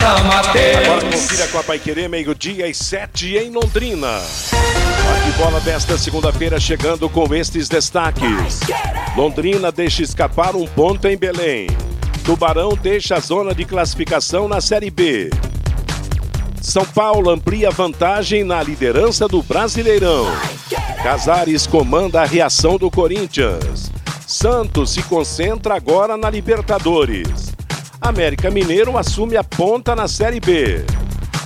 Agora confira com a Paiquerê, meio-dia e sete em Londrina. Bate-bola desta segunda-feira chegando com estes destaques. Londrina deixa escapar um ponto em Belém. Tubarão deixa a zona de classificação na Série B. São Paulo amplia vantagem na liderança do Brasileirão. Casares comanda a reação do Corinthians. Santos se concentra agora na Libertadores. América Mineiro assume a ponta na Série B.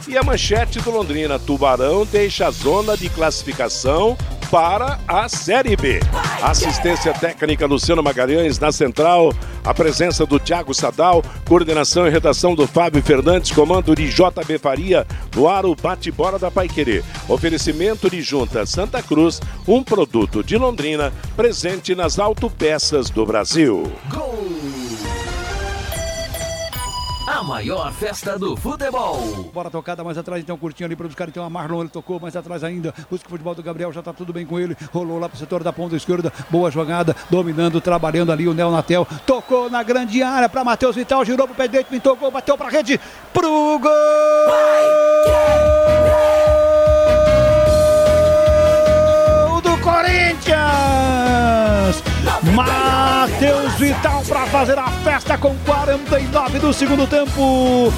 E a manchete do Londrina: Tubarão deixa a zona de classificação para a Série B. Assistência técnica Luciano Magalhães na central, a presença do Thiago Sadal, coordenação e redação do Fábio Fernandes, comando de JB Faria, no ar o bate-bola da Paiquerê. Oferecimento de Junta Santa Cruz, um produto de Londrina, presente nas autopeças do Brasil. Gol! A maior festa do futebol. Bora tocada mais atrás, então curtinho ali para buscar então a Marlon, ele tocou mais atrás ainda. Busca o futebol do Gabriel, já tá tudo bem com ele. Rolou lá pro setor da ponta esquerda. Boa jogada, dominando, trabalhando ali o Neonatel. Tocou na grande área para Matheus Vital, girou pro pé direito, pintou gol, bateu pra rede. Pro gol! do Corinthians! Matheus Vital para fazer a festa com 49 do segundo tempo.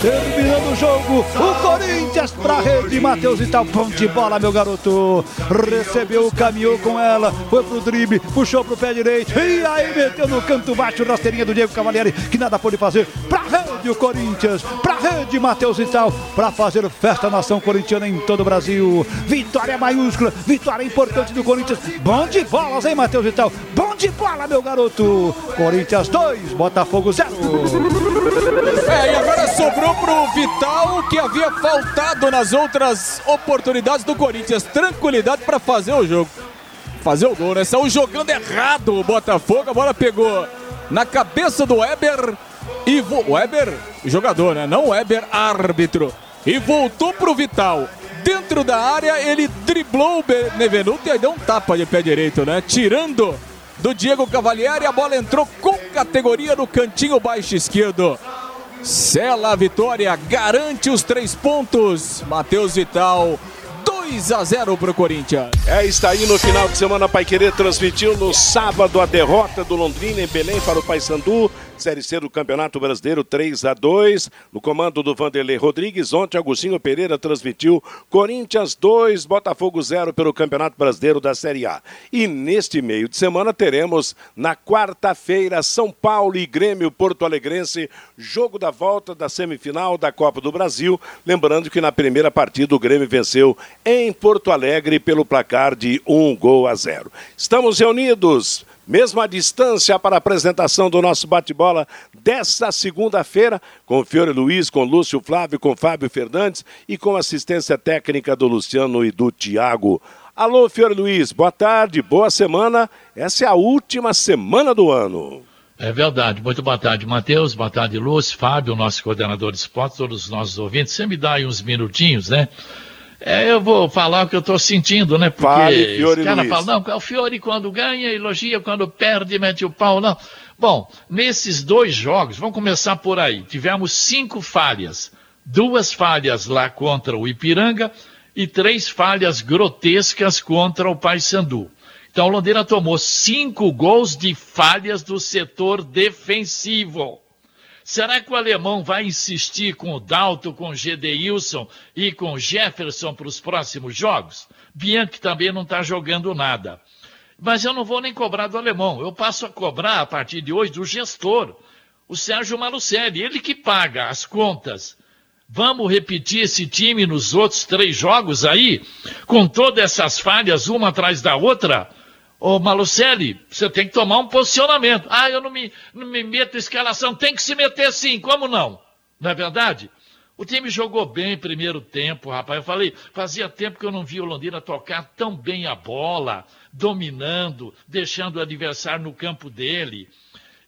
Terminando o jogo, o Corinthians para rede. Matheus Vital, ponte bola, meu garoto. Recebeu, caminhou com ela, foi pro drible, puxou pro pé direito. E aí meteu no canto baixo, rasteirinha do Diego Cavalieri, que nada pôde fazer. Pra rede o Corinthians, pra rede Matheus Vital, para fazer festa nação corintiana em todo o Brasil. Vitória maiúscula, vitória importante do Corinthians. Bom de bolas, hein, Matheus Vital? Bom de bola, meu garoto. Corinthians 2, Botafogo 0. É, e agora sobrou pro Vital que havia faltado nas outras oportunidades do Corinthians. Tranquilidade para fazer o jogo. Fazer o gol, né? Saiu jogando errado o Botafogo. A bola pegou na cabeça do Weber. E vo... Weber, jogador, né? Não Weber, árbitro. E voltou pro Vital. Dentro da área, ele driblou o Benevenuto e aí deu um tapa de pé direito, né? Tirando do Diego Cavalieri. A bola entrou com categoria no cantinho baixo esquerdo. Sela a vitória, garante os três pontos. Matheus Vital 2 a 0 para o Corinthians. É, está aí no final de semana, Pai Querer transmitiu no sábado a derrota do Londrina em Belém para o Paysandu. Série C do Campeonato Brasileiro 3 a 2 no comando do Vanderlei Rodrigues. Ontem, Agostinho Pereira transmitiu Corinthians 2, Botafogo 0 pelo Campeonato Brasileiro da Série A. E neste meio de semana teremos, na quarta-feira, São Paulo e Grêmio Porto Alegrense, jogo da volta da semifinal da Copa do Brasil. Lembrando que na primeira partida o Grêmio venceu em Porto Alegre pelo placar de 1 gol a 0. Estamos reunidos mesma distância para a apresentação do nosso bate-bola desta segunda-feira, com Fiore Luiz, com Lúcio Flávio, com Fábio Fernandes e com assistência técnica do Luciano e do Tiago. Alô, Fiore Luiz, boa tarde, boa semana. Essa é a última semana do ano. É verdade. Muito boa tarde, Matheus. Boa tarde, Lúcio, Fábio, nosso coordenador de esportes, todos os nossos ouvintes. Você me dá aí uns minutinhos, né? É, eu vou falar o que eu estou sentindo, né? Porque Fale, Fiore caras Luiz. falam, não, o Fiore quando ganha, elogia, quando perde, mete o pau, não. Bom, nesses dois jogos, vamos começar por aí. Tivemos cinco falhas. Duas falhas lá contra o Ipiranga e três falhas grotescas contra o Paysandu. Então, o Londrina tomou cinco gols de falhas do setor defensivo. Será que o alemão vai insistir com o Dalton, com o Gedeilson e com o Jefferson para os próximos jogos? Bianchi também não está jogando nada. Mas eu não vou nem cobrar do alemão. Eu passo a cobrar, a partir de hoje, do gestor, o Sérgio Malucelli. Ele que paga as contas. Vamos repetir esse time nos outros três jogos aí? Com todas essas falhas, uma atrás da outra? Ô Malucelli, você tem que tomar um posicionamento. Ah, eu não me, não me meto em escalação. Tem que se meter sim, como não? Não é verdade? O time jogou bem primeiro tempo, rapaz. Eu falei, fazia tempo que eu não vi o Londrina tocar tão bem a bola, dominando, deixando o adversário no campo dele.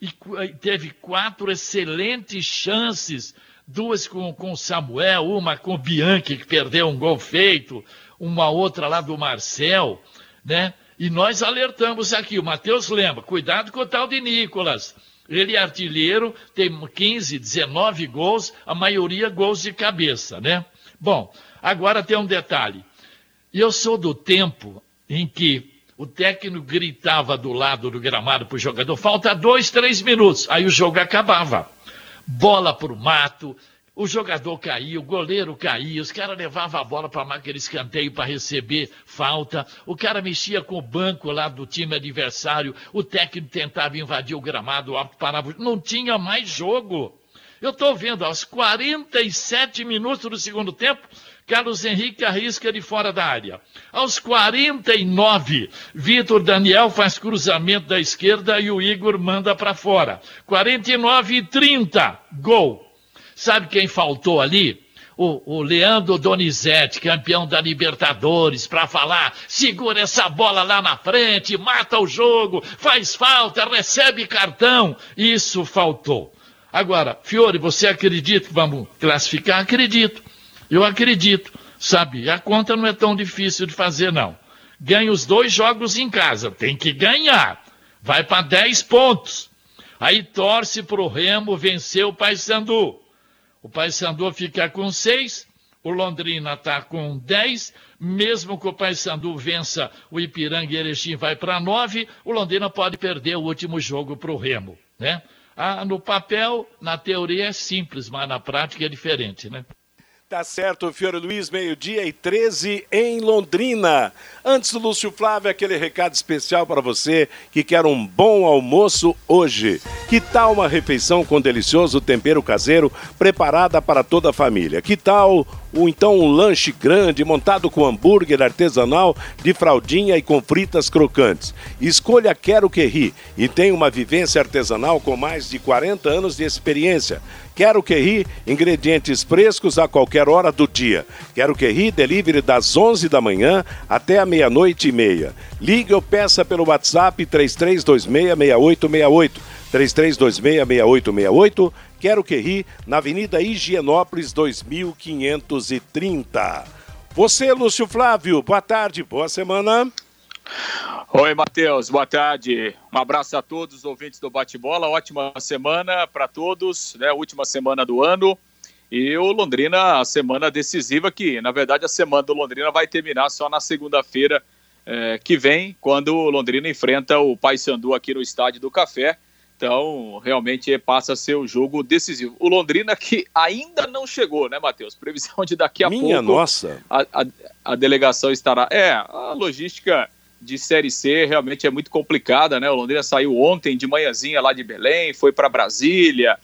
E teve quatro excelentes chances, duas com, com o Samuel, uma com o Bianchi, que perdeu um gol feito, uma outra lá do Marcel, né? E nós alertamos aqui, o Matheus lembra, cuidado com o tal de Nicolas. Ele é artilheiro, tem 15, 19 gols, a maioria gols de cabeça, né? Bom, agora tem um detalhe. Eu sou do tempo em que o técnico gritava do lado do gramado para o jogador, falta dois, três minutos. Aí o jogo acabava. Bola para o mato, o jogador caía, o goleiro caía, os caras levavam a bola para aquele escanteio para receber falta, o cara mexia com o banco lá do time adversário, o técnico tentava invadir o gramado, o árbitro parava, não tinha mais jogo. Eu estou vendo, aos 47 minutos do segundo tempo, Carlos Henrique arrisca de fora da área. Aos 49, Vitor Daniel faz cruzamento da esquerda e o Igor manda para fora. 49 e 30, gol. Sabe quem faltou ali? O, o, Leandro Donizete, campeão da Libertadores, para falar: segura essa bola lá na frente, mata o jogo, faz falta, recebe cartão. Isso faltou. Agora, Fiore, você acredita que vamos classificar? Acredito. Eu acredito. Sabe, a conta não é tão difícil de fazer, não. Ganha os dois jogos em casa, tem que ganhar. Vai para 10 pontos. Aí torce para o Remo vencer o Paysandu. O Paysandu fica com seis, o Londrina está com dez, mesmo que o Paysandu vença o Ipiranga e Erechim vai para nove, o Londrina pode perder o último jogo para o Remo, né? Ah, no papel, na teoria é simples, mas na prática é diferente, né? Tá certo, Fiore Luiz, meio-dia e 13 em Londrina. Antes do Lúcio Flávio, aquele recado especial para você que quer um bom almoço hoje. Que tal uma refeição com delicioso tempero caseiro preparada para toda a família? Que tal ou então um lanche grande montado com hambúrguer artesanal de fraldinha e com fritas crocantes. Escolha Quero Que Ri e tem uma vivência artesanal com mais de 40 anos de experiência. Quero Que Ri, ingredientes frescos a qualquer hora do dia. Quero Que Ri, delivery das 11 da manhã até a meia-noite e meia. Ligue ou peça pelo WhatsApp 33266868. 33266868 Quero Que Ri, na Avenida Higienópolis 2530. Você, Lúcio Flávio, boa tarde, boa semana. Oi, Matheus, boa tarde. Um abraço a todos os ouvintes do Bate-Bola. Ótima semana para todos, né? Última semana do ano. E o Londrina, a semana decisiva, que na verdade a semana do Londrina vai terminar só na segunda-feira eh, que vem, quando o Londrina enfrenta o Paysandu aqui no Estádio do Café. Então, realmente passa a ser o jogo decisivo. O Londrina que ainda não chegou, né, Matheus? Previsão de daqui a Minha pouco. nossa! A, a, a, delegação estará. É, a logística de Série C realmente é muito complicada, né? O Londrina saiu ontem de manhãzinha lá de Belém, foi para Brasília,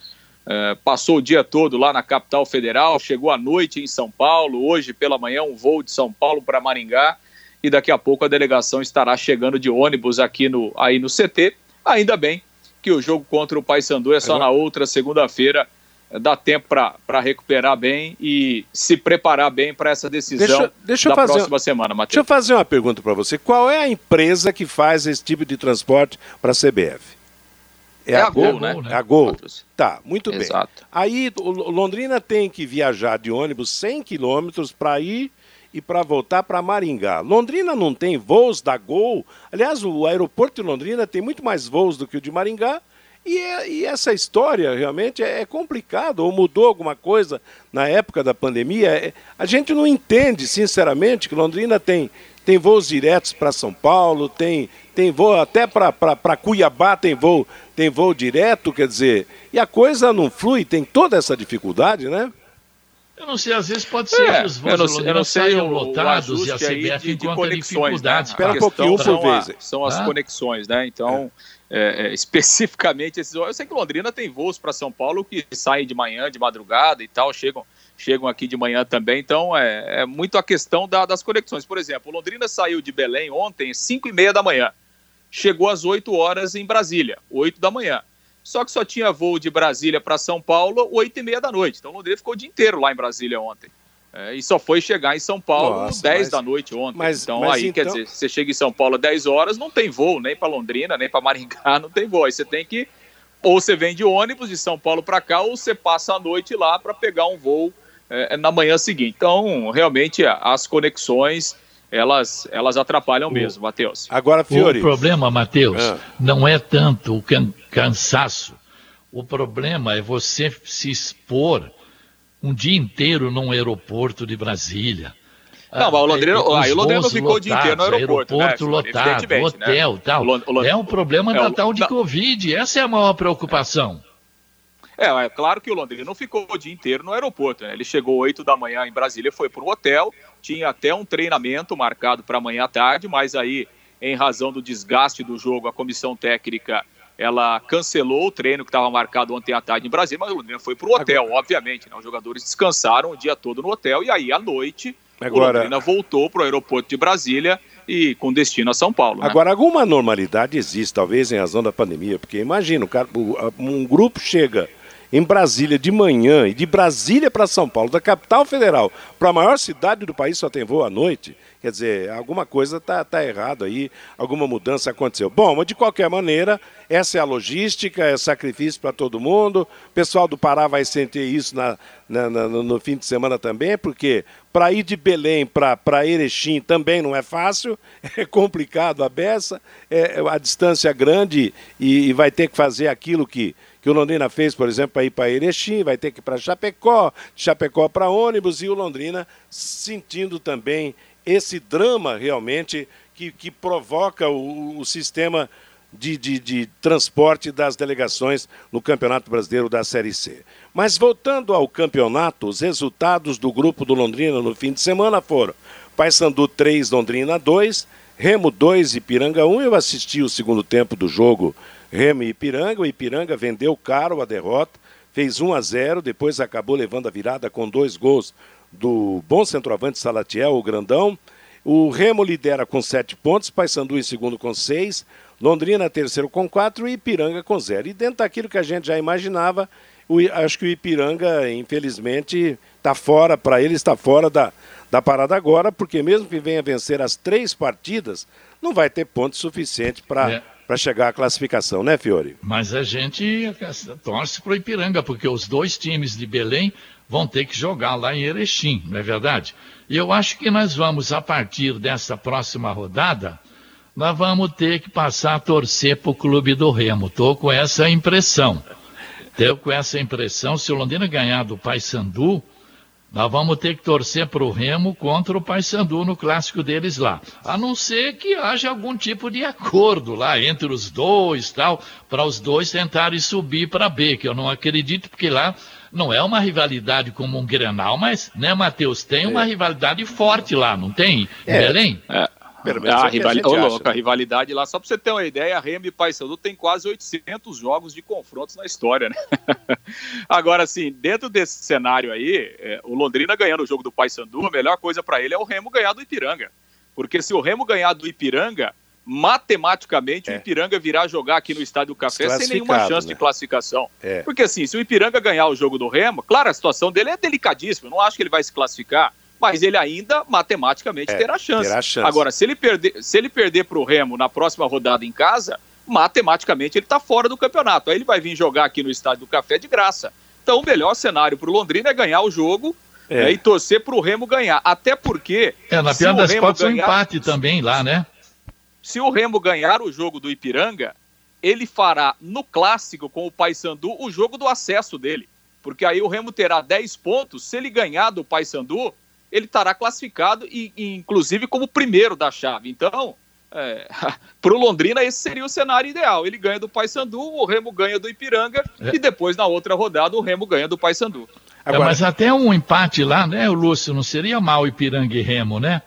é, passou o dia todo lá na capital federal, chegou à noite em São Paulo, hoje pela manhã um voo de São Paulo para Maringá e daqui a pouco a delegação estará chegando de ônibus aqui no, aí no CT. Ainda bem que o jogo contra o Paysandu é só na outra segunda-feira. Dá tempo para recuperar bem e se preparar bem para essa decisão deixa, deixa da fazer, próxima semana, Matheus. Deixa eu fazer uma pergunta para você. Qual é a empresa que faz esse tipo de transporte para a CBF? É, é, a, Gol, Gol, né? É a Gol. Tá, muito Exato. bem. Aí o Londrina tem que viajar de ônibus 100 quilômetros para ir e para voltar para Maringá. Londrina não tem voos da Gol. Aliás, o aeroporto de Londrina tem muito mais voos do que o de Maringá. E, é, e essa história realmente é, é complicado, ou mudou alguma coisa na época da pandemia. É, a gente não entende, sinceramente, que Londrina tem, tem voos diretos para São Paulo, tem, tem voo até para Cuiabá tem voo, tem voo direto, quer dizer, e a coisa não flui, tem toda essa dificuldade, né? Eu não sei, às vezes pode ser é, que os voos eu não, eu não sei saiam lotados e a CBF de, de conexões, né? Espera um pouquinho por são vez. A, são as ah? conexões, né? Então, é. É, especificamente esses Eu sei que Londrina tem voos para São Paulo que saem de manhã, de madrugada e tal, chegam, chegam aqui de manhã também. Então, é, é muito a questão da, das conexões. Por exemplo, Londrina saiu de Belém ontem às 5 e meia da manhã. Chegou às 8 horas em Brasília, 8 da manhã. Só que só tinha voo de Brasília para São Paulo 8 e meia da noite. Então Londrina ficou o dia inteiro lá em Brasília ontem. É, e só foi chegar em São Paulo Nossa, 10 mas, da noite ontem. Mas, então mas aí, então... quer dizer, você chega em São Paulo 10 horas, não tem voo, nem para Londrina, nem para Maringá, não tem voo. Aí você tem que ou você vem de ônibus de São Paulo para cá, ou você passa a noite lá para pegar um voo é, na manhã seguinte. Então, realmente, as conexões elas, elas atrapalham mesmo, Matheus. Agora, Fiore. O problema, Matheus, ah. não é tanto o can cansaço. O problema é você se expor um dia inteiro num aeroporto de Brasília. Não, mas o Londrina, ah, o Londrina não ficou lotados, o dia inteiro no aeroporto. Aeroporto né, lotado, né? hotel, né? tal. O é um problema é, da tal de não. Covid. Essa é a maior preocupação. É, é claro que o Londrina não ficou o dia inteiro no aeroporto. Né? Ele chegou 8 da manhã em Brasília, foi para um hotel, tinha até um treinamento marcado para amanhã à tarde, mas aí, em razão do desgaste do jogo, a comissão técnica ela cancelou o treino que estava marcado ontem à tarde em Brasília, mas o Londrina foi para o hotel, Agora... obviamente. Né? Os jogadores descansaram o dia todo no hotel e aí à noite Agora... o Londrina voltou para o aeroporto de Brasília e com destino a São Paulo. Né? Agora, alguma normalidade existe, talvez em razão da pandemia, porque imagina, um grupo chega em Brasília de manhã e de Brasília para São Paulo, da capital federal, para a maior cidade do país só tem voo à noite. Quer dizer, alguma coisa está tá errado aí, alguma mudança aconteceu. Bom, mas de qualquer maneira, essa é a logística, é sacrifício para todo mundo. O pessoal do Pará vai sentir isso na, na, na no fim de semana também, porque para ir de Belém para Erechim também não é fácil, é complicado a beça, é, a distância é grande e, e vai ter que fazer aquilo que, que o Londrina fez, por exemplo, para ir para Erechim, vai ter que ir para Chapecó, Chapecó para ônibus e o Londrina sentindo também esse drama realmente que, que provoca o, o sistema de, de, de, transporte das delegações no Campeonato Brasileiro da Série C. Mas voltando ao campeonato, os resultados do grupo do Londrina no fim de semana foram Paysandu 3, Londrina 2, Remo 2, Ipiranga 1. Eu assisti o segundo tempo do jogo Remo e Ipiranga. O Ipiranga vendeu caro a derrota, fez 1 a 0, depois acabou levando a virada com dois gols do bom centroavante Salatiel, o grandão. O Remo lidera com sete pontos, Paysandu em segundo com seis, Londrina terceiro com quatro e Ipiranga com zero. E dentro daquilo que a gente já imaginava, o, acho que o Ipiranga, infelizmente, está fora, para ele está fora da, da parada agora, porque mesmo que venha vencer as três partidas, não vai ter ponto suficiente para é. para chegar à classificação, né, Fiore? Mas a gente torce para o Ipiranga, porque os dois times de Belém vão ter que jogar lá em Erechim, não é verdade? E eu acho que nós vamos, a partir dessa próxima rodada, nós vamos ter que passar a torcer para o clube do Remo. Estou com essa impressão. Estou com essa impressão, se o Londrina ganhar do Paysandu, nós vamos ter que torcer para o Remo contra o Paysandu no clássico deles lá. A não ser que haja algum tipo de acordo lá entre os dois, tal, para os dois tentarem subir para B, que eu não acredito, porque lá não é uma rivalidade como um Grenal, mas, né, Matheus, tem uma é. rivalidade forte lá, não tem? É. Belém? É. A, rivali... a, louco, a, rivalidade lá, só para você ter uma ideia, a Remy e Paysandu tem quase 800 jogos de confrontos na história, né? Agora, assim, dentro desse cenário aí, é, o Londrina ganhando o jogo do Paysandu, a melhor coisa para ele é o Remo ganhar do Ipiranga. Porque se o Remo ganhar do Ipiranga, matematicamente é. o Ipiranga virá jogar aqui no Estádio do Café sem nenhuma chance né? de classificação. É. Porque assim, se o Ipiranga ganhar o jogo do Remo, claro, a situação dele é delicadíssima, não acho que ele vai se classificar, mas ele ainda matematicamente é, terá, chance. terá chance. Agora, se ele perder, se ele perder para o Remo na próxima rodada em casa, matematicamente ele está fora do campeonato. Aí ele vai vir jogar aqui no Estádio do Café de graça. Então, o melhor cenário para o Londrina é ganhar o jogo é. Né, e torcer para o Remo ganhar. Até porque. É, na pior das hipóteses, um empate também lá, né? Se o Remo ganhar o jogo do Ipiranga, ele fará no clássico com o Paysandu o jogo do acesso dele. Porque aí o Remo terá 10 pontos. Se ele ganhar do Paysandu, ele estará classificado e, e, inclusive como primeiro da chave. Então, é, para o Londrina esse seria o cenário ideal. Ele ganha do Paysandu, o Remo ganha do Ipiranga é. e depois na outra rodada o Remo ganha do Paysandu. É, mas até um empate lá, né, o Lúcio, não seria mal Ipiranga e Remo, né?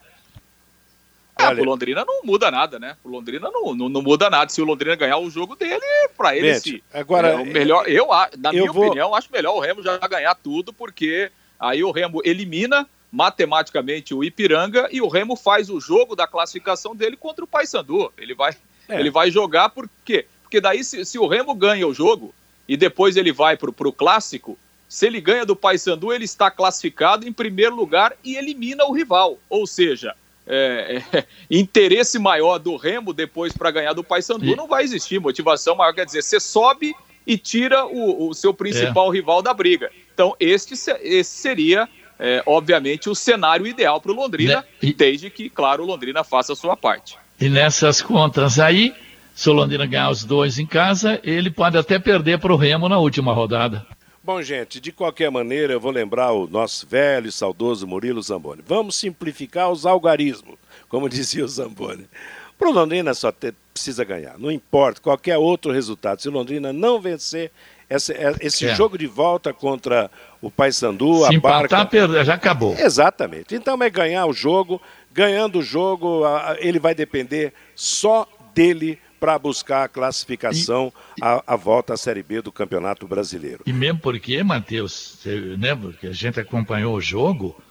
É, pro Londrina não muda nada, né? Pro Londrina não, não, não, muda nada. Se o Londrina ganhar o jogo dele, para ele Gente, se, agora, é, o melhor, eu, na eu minha vou... opinião, acho melhor o Remo já ganhar tudo, porque aí o Remo elimina matematicamente o Ipiranga e o Remo faz o jogo da classificação dele contra o Paysandu. Ele vai, é. ele vai jogar por quê? Porque daí se, se o Remo ganha o jogo, e depois ele vai para o clássico, se ele ganha do Paysandu, ele está classificado em primeiro lugar e elimina o rival. Ou seja, é, é, interesse maior do Remo depois para ganhar do Paysandu não vai existir. Motivação maior quer dizer, você sobe e tira o, o seu principal é. rival da briga. Então, este, esse seria, é, obviamente, o cenário ideal para o Londrina, né? e, desde que, claro, o Londrina faça a sua parte. E nessas contas aí, se o Londrina ganhar os dois em casa, ele pode até perder para o Remo na última rodada. Bom, gente, de qualquer maneira, eu vou lembrar o nosso velho e saudoso Murilo Zamboni. Vamos simplificar os algarismos, como dizia o Zamboni. Para o Londrina só ter, precisa ganhar, não importa qualquer outro resultado. Se o Londrina não vencer esse, é, esse é. jogo de volta contra o Paysandu, a barca... Perder, já acabou. Exatamente. Então é ganhar o jogo, ganhando o jogo, ele vai depender só dele para buscar a classificação, e, a, a, volta à Série B do Campeonato Brasileiro. E mesmo porque, Matheus, você lembra que a gente acompanhou o jogo,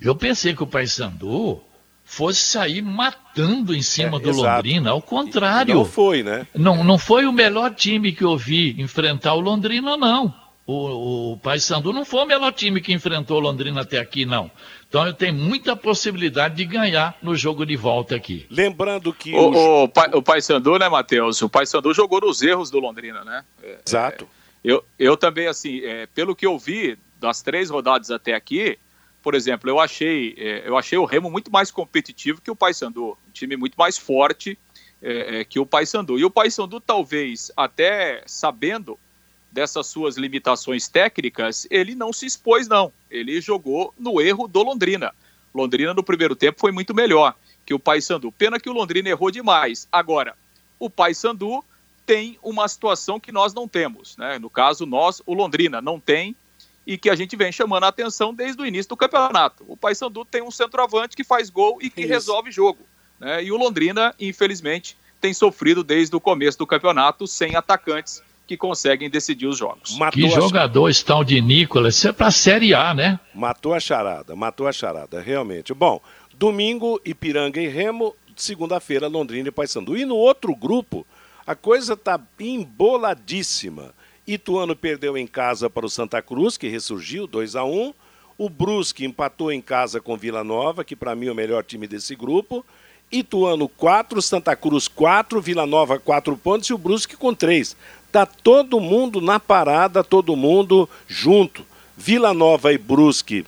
eu pensei que o Paysandu fosse sair matando em cima é, do exato. Londrina. Ao contrário. Não foi, né? Não, não foi o melhor time que eu vi enfrentar o Londrina, não. O, o Paysandu não foi o melhor time que enfrentou o Londrina até aqui, não. Então eu tenho muita possibilidade de ganhar no jogo de volta aqui. Lembrando que. O, o, o, o Paysandu, né, Matheus? O Paysandu jogou nos erros do Londrina, né? É, Exato. É, eu, eu também, assim, é, pelo que eu vi das três rodadas até aqui, por exemplo, eu achei, é, eu achei o Remo muito mais competitivo que o Paysandu. Um time muito mais forte é, é, que o Paysandu. E o Paysandu, talvez, até sabendo dessas suas limitações técnicas, ele não se expôs, não. Ele jogou no erro do Londrina. Londrina, no primeiro tempo, foi muito melhor que o Paysandu. Pena que o Londrina errou demais. Agora, o Paysandu tem uma situação que nós não temos. Né? No caso, nós, o Londrina, não tem e que a gente vem chamando a atenção desde o início do campeonato. O Paysandu tem um centroavante que faz gol e que Isso. resolve jogo. Né? E o Londrina, infelizmente, tem sofrido desde o começo do campeonato sem atacantes que conseguem decidir os jogos. Matou que jogador a... está o de Nicolas, isso é para a Série A, né? Matou a charada, matou a charada, realmente. Bom, domingo, Ipiranga e Remo, segunda-feira, Londrina e Paysandu. E no outro grupo, a coisa está emboladíssima. Ituano perdeu em casa para o Santa Cruz, que ressurgiu 2 a 1 O Brusque empatou em casa com Vila Nova, que para mim é o melhor time desse grupo. Ituano 4, Santa Cruz 4, Vila Nova 4 pontos e o Brusque com 3. Tá todo mundo na parada, todo mundo junto. Vila Nova e Brusque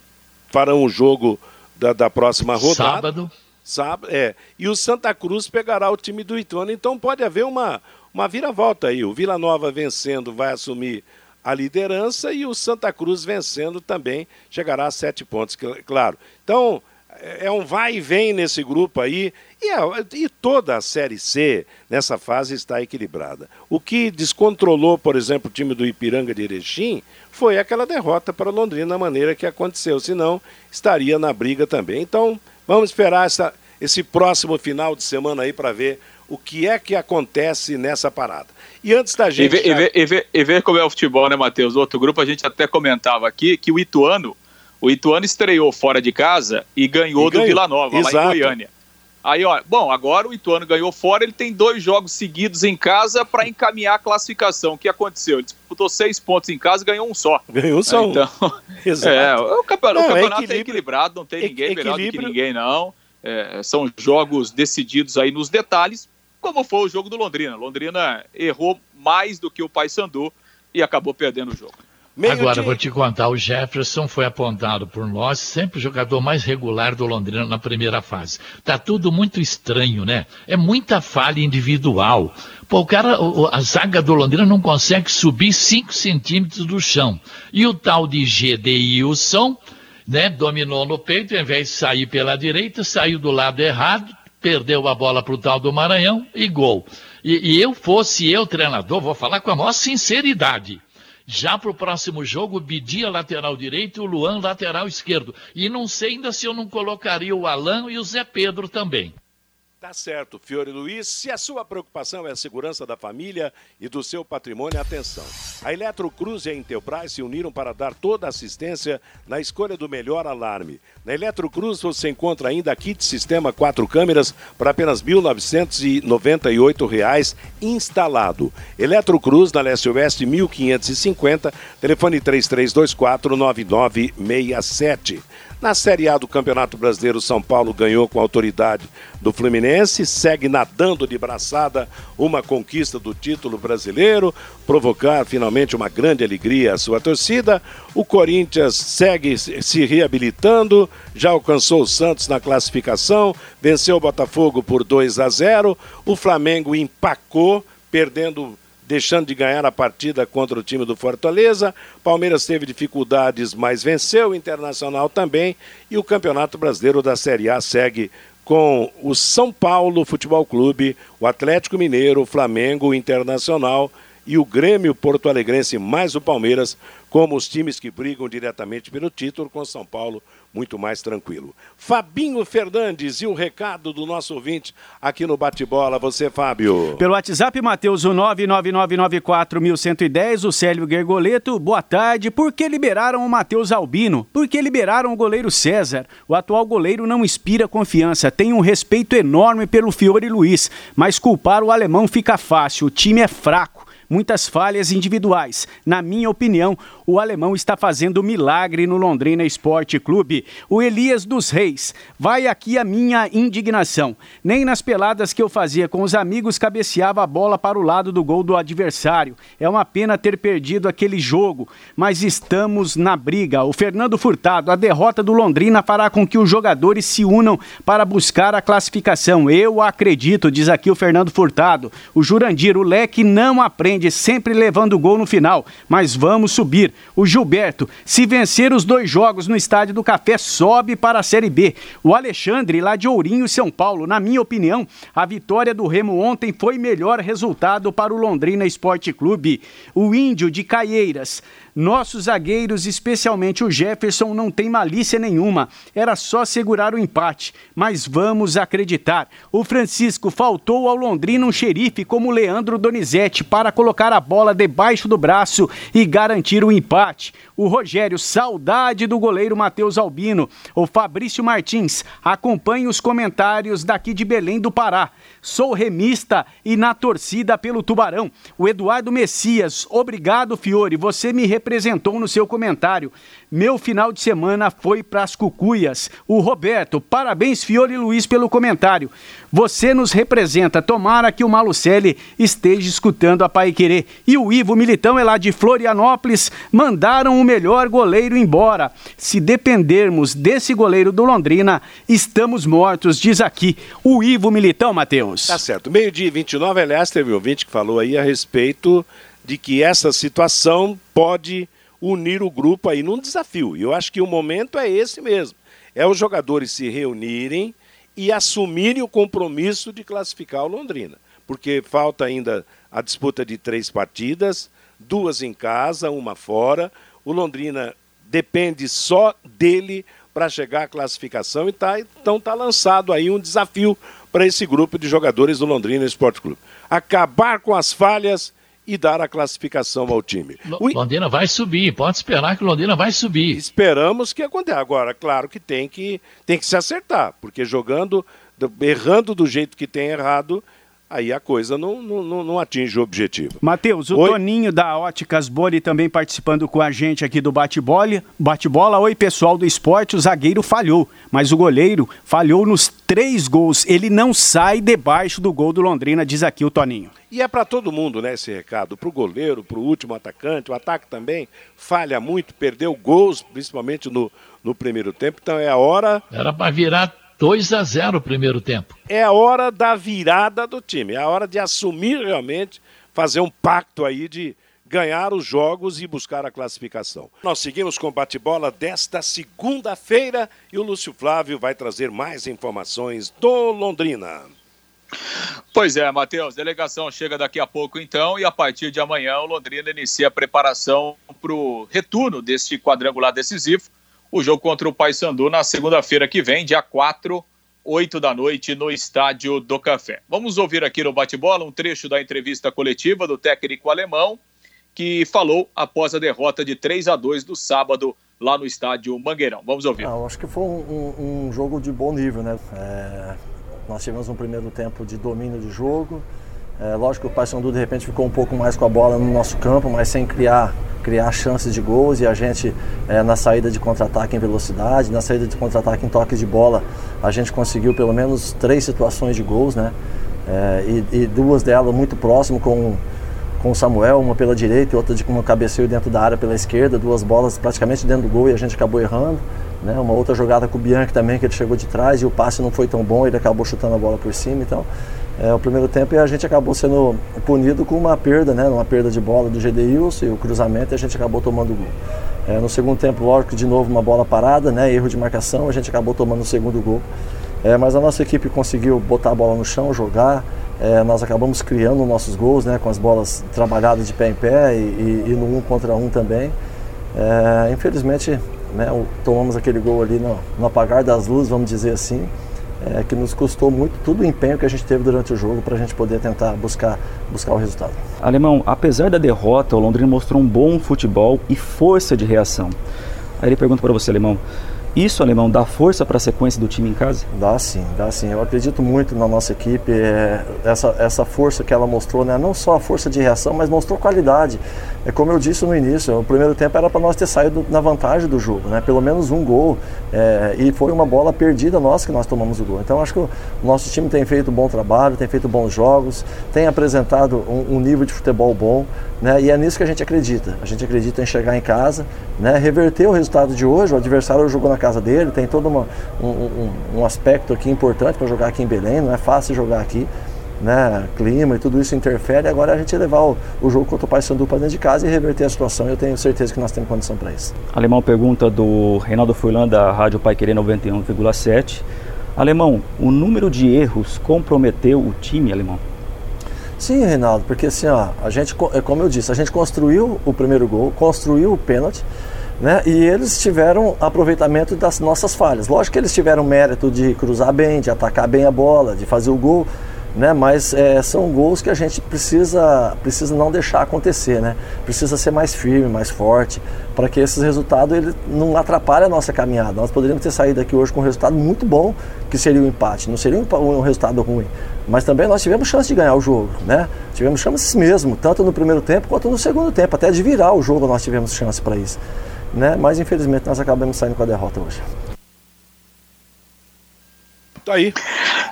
farão o jogo da, da próxima rodada. Sábado. Sábado, é. E o Santa Cruz pegará o time do Ituano. Então pode haver uma, uma viravolta aí. O Vila Nova vencendo vai assumir a liderança e o Santa Cruz vencendo também chegará a sete pontos, claro. Então, é um vai e vem nesse grupo aí e, a, e, toda a Série C nessa fase está equilibrada. O que descontrolou, por exemplo, o time do Ipiranga de Erechim foi aquela derrota para Londrina da maneira que aconteceu, senão estaria na briga também. Então, vamos esperar essa, esse próximo final de semana aí para ver o que é que acontece nessa parada. E antes da gente. E ver, já... e ver, e ver, e ver como é o futebol, né, Matheus? Outro grupo a gente até comentava aqui que o Ituano o Ituano estreou fora de casa e ganhou, ganhou. do Vila Nova, Exato. lá em Goiânia. Aí, ó, bom, agora o Ituano ganhou fora, ele tem dois jogos seguidos em casa para encaminhar a classificação. O que aconteceu? Ele disputou seis pontos em casa e ganhou um só. Ganhou só então, Exato. É, o campeonato, não, o campeonato é, é, equilibrado, não tem ninguém melhor do que ninguém, não. É, são jogos decididos aí nos detalhes, como foi o jogo do Londrina. Londrina errou mais do que o Paysandu e acabou perdendo o jogo. Meio Agora, vou te contar, o Jefferson foi apontado por nós, sempre o jogador mais regular do Londrina na primeira fase. Tá tudo muito estranho, né? É muita falha individual. Pô, o cara, a zaga do Londrina não consegue subir 5 centímetros do chão. E o tal de Gedeilson, né, dominou no peito, ao invés de sair pela direita, saiu do lado errado, perdeu a bola pro tal do Maranhão e gol. E, e eu fosse eu treinador, vou falar com a maior sinceridade já para o próximo jogo, Bidia lateral direito e o Luan lateral esquerdo. E não sei ainda se eu não colocaria o Alan e o Zé Pedro também. Tá certo, Fiore Luiz. Se a sua preocupação é a segurança da família e do seu patrimônio, atenção. A Eletrocruz e a Intelbras se uniram para dar toda a assistência na escolha do melhor alarme. Na Eletrocruz você encontra ainda kit sistema quatro câmeras por apenas R$ 1.998 instalado. Eletrocruz na Leste Oeste 1550, telefone 3324 9967. Na Série A do Campeonato Brasileiro, São Paulo ganhou com autoridade do Fluminense, segue nadando de braçada uma conquista do título brasileiro, provocar finalmente uma grande alegria à sua torcida. O Corinthians segue se reabilitando, já alcançou o Santos na classificação, venceu o Botafogo por 2 a 0. O Flamengo empacou, perdendo deixando de ganhar a partida contra o time do Fortaleza. Palmeiras teve dificuldades, mas venceu o Internacional também. E o Campeonato Brasileiro da Série A segue com o São Paulo Futebol Clube, o Atlético Mineiro, o Flamengo, o Internacional e o Grêmio Porto Alegrense mais o Palmeiras como os times que brigam diretamente pelo título com São Paulo muito mais tranquilo. Fabinho Fernandes e o recado do nosso ouvinte aqui no Bate-Bola. Você, Fábio. Pelo WhatsApp, Matheus, o 99994110, o Célio Gergoleto. Boa tarde. Por que liberaram o Matheus Albino? Por que liberaram o goleiro César? O atual goleiro não inspira confiança. Tem um respeito enorme pelo Fiore Luiz, mas culpar o alemão fica fácil. O time é fraco muitas falhas individuais. Na minha opinião, o alemão está fazendo milagre no Londrina Esporte Clube. O Elias dos Reis. Vai aqui a minha indignação. Nem nas peladas que eu fazia com os amigos cabeceava a bola para o lado do gol do adversário. É uma pena ter perdido aquele jogo, mas estamos na briga. O Fernando Furtado, a derrota do Londrina fará com que os jogadores se unam para buscar a classificação. Eu acredito, diz aqui o Fernando Furtado. O Jurandir, o leque não aprende sempre levando gol no final, mas vamos subir. O Gilberto, se vencer os dois jogos no Estádio do Café, sobe para a Série B. O Alexandre, lá de Ourinho, São Paulo, na minha opinião, a vitória do Remo ontem foi melhor resultado para o Londrina Esporte Clube. O Índio de Caieiras, nossos zagueiros, especialmente o Jefferson, não tem malícia nenhuma. Era só segurar o empate. Mas vamos acreditar. O Francisco faltou ao Londrina um xerife como Leandro Donizete para colocar a bola debaixo do braço e garantir o empate. O Rogério, saudade do goleiro Matheus Albino. O Fabrício Martins, acompanhe os comentários daqui de Belém do Pará. Sou remista e na torcida pelo Tubarão. O Eduardo Messias, obrigado, Fiore. Você me representou no seu comentário. Meu final de semana foi para as cucuias. O Roberto, parabéns, Fiore Luiz, pelo comentário. Você nos representa. Tomara que o Malucelli esteja escutando a Pai Querer. E o Ivo Militão é lá de Florianópolis. Mandaram o melhor goleiro embora. Se dependermos desse goleiro do Londrina, estamos mortos, diz aqui o Ivo Militão, Matheus. Tá certo. Meio-dia 29, aliás, teve um ouvinte que falou aí a respeito de que essa situação pode unir o grupo aí num desafio. E eu acho que o momento é esse mesmo. É os jogadores se reunirem e assumirem o compromisso de classificar o Londrina. Porque falta ainda a disputa de três partidas, duas em casa, uma fora. O Londrina depende só dele para chegar à classificação e tá, então está lançado aí um desafio para esse grupo de jogadores do Londrina Esporte Clube. Acabar com as falhas e dar a classificação ao time. O... Londrina vai subir, pode esperar que o Londrina vai subir. Esperamos que aconteça. Agora, claro que tem que, tem que se acertar, porque jogando, errando do jeito que tem errado, aí a coisa não, não, não atinge o objetivo. Matheus, o Oi? Toninho da Óticas Boli também participando com a gente aqui do bate-bola. Bate-bola, oi pessoal do esporte, o zagueiro falhou, mas o goleiro falhou nos três gols. Ele não sai debaixo do gol do Londrina, diz aqui o Toninho. E é para todo mundo, né, esse recado. Para o goleiro, para o último atacante, o ataque também falha muito, perdeu gols, principalmente no, no primeiro tempo. Então é a hora. Era para virar 2 a 0 o primeiro tempo. É a hora da virada do time, é a hora de assumir realmente, fazer um pacto aí de ganhar os jogos e buscar a classificação. Nós seguimos com o bate-bola desta segunda-feira e o Lúcio Flávio vai trazer mais informações do Londrina. Pois é, Matheus, delegação chega daqui a pouco então e a partir de amanhã o Londrina inicia a preparação para o retorno deste quadrangular decisivo o jogo contra o Paysandu na segunda-feira que vem, dia 4, 8 da noite, no Estádio do Café. Vamos ouvir aqui no bate-bola um trecho da entrevista coletiva do técnico alemão, que falou após a derrota de 3 a 2 do sábado lá no estádio Mangueirão. Vamos ouvir. Ah, acho que foi um, um, um, jogo de bom nível, né? É, nós tivemos um primeiro tempo de domínio de jogo, é, lógico que o Paysandu de repente ficou um pouco mais com a bola no nosso campo, mas sem criar, criar chances de gols e a gente é, na saída de contra-ataque em velocidade, na saída de contra-ataque em toques de bola, a gente conseguiu pelo menos três situações de gols, né? É, e, e, duas delas muito próximo com, com o Samuel, uma pela direita e outra de uma cabeceio dentro da área pela esquerda, duas bolas praticamente dentro do gol e a gente acabou errando. Né? Uma outra jogada com o Bianchi também, que ele chegou de trás e o passe não foi tão bom, ele acabou chutando a bola por cima. Então, é, o primeiro tempo a gente acabou sendo punido com uma perda, né? Uma perda de bola do Gedeilson e o cruzamento e a gente acabou tomando o gol. É, no segundo tempo, lógico, de novo uma bola parada, né? Erro de marcação, a gente acabou tomando o segundo gol. É, mas a nossa equipe conseguiu botar a bola no chão, jogar. É, nós acabamos criando nossos gols, né? Com as bolas trabalhadas de pé em pé e, e, e no um contra um também. É, infelizmente, né, tomamos aquele gol ali no, no apagar das luzes, vamos dizer assim é, que nos custou muito todo o empenho que a gente teve durante o jogo para a gente poder tentar buscar, buscar o resultado. Alemão, apesar da derrota, o Londrina mostrou um bom futebol e força de reação. Aí ele pergunta para você, Alemão, isso, Alemão, dá força para a sequência do time em casa? Dá sim, dá sim. Eu acredito muito na nossa equipe, é, essa, essa força que ela mostrou, né? não só a força de reação, mas mostrou qualidade. É como eu disse no início, o primeiro tempo era para nós ter saído na vantagem do jogo, né? pelo menos um gol, é, e foi uma bola perdida nossa que nós tomamos o gol. Então acho que o nosso time tem feito um bom trabalho, tem feito bons jogos, tem apresentado um, um nível de futebol bom, né? e é nisso que a gente acredita. A gente acredita em chegar em casa, né? reverter o resultado de hoje, o adversário jogou na casa dele, tem todo uma, um, um, um aspecto aqui importante para jogar aqui em Belém, não é fácil jogar aqui. Né, clima e tudo isso interfere. Agora a gente levar o, o jogo contra o Paysandu para dentro de casa e reverter a situação. Eu tenho certeza que nós temos condição para isso. Alemão pergunta do Reinaldo Furlan da Rádio Pai Querer 91,7. Alemão, o número de erros comprometeu o time, Alemão? Sim, Reinaldo, porque assim, ó, a gente, é como eu disse, a gente construiu o primeiro gol, construiu o pênalti, né? E eles tiveram aproveitamento das nossas falhas. Lógico que eles tiveram mérito de cruzar bem, de atacar bem a bola, de fazer o gol, né? Mas é, são gols que a gente precisa, precisa não deixar acontecer, né? Precisa ser mais firme, mais forte, para que esses resultados ele não atrapalhem a nossa caminhada. Nós poderíamos ter saído aqui hoje com um resultado muito bom, que seria o um empate, não seria um, um, resultado ruim. Mas também nós tivemos chance de ganhar o jogo, né? Tivemos chance mesmo, tanto no primeiro tempo quanto no segundo tempo, até de virar o jogo nós tivemos chance para isso né? Mas infelizmente nós acabamos saindo com a derrota hoje. Tá aí.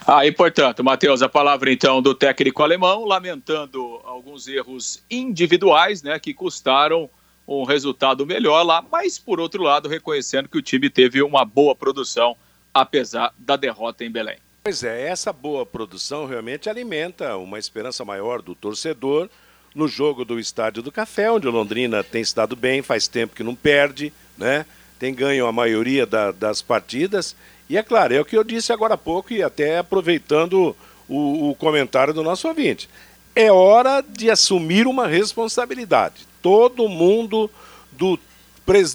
Aí, portanto, Matheus, a palavra então do técnico alemão, lamentando alguns erros individuais, né, que custaram um resultado melhor lá, mas por outro lado, reconhecendo que o time teve uma boa produção, apesar da derrota em Belém. Pois é, essa boa produção realmente alimenta uma esperança maior do torcedor no jogo do Estádio do Café, onde o Londrina tem estado bem, faz tempo que não perde, né? tem ganho a maioria da, das partidas. E é claro, é o que eu disse agora há pouco, e até aproveitando o, o comentário do nosso ouvinte. É hora de assumir uma responsabilidade. Todo mundo, do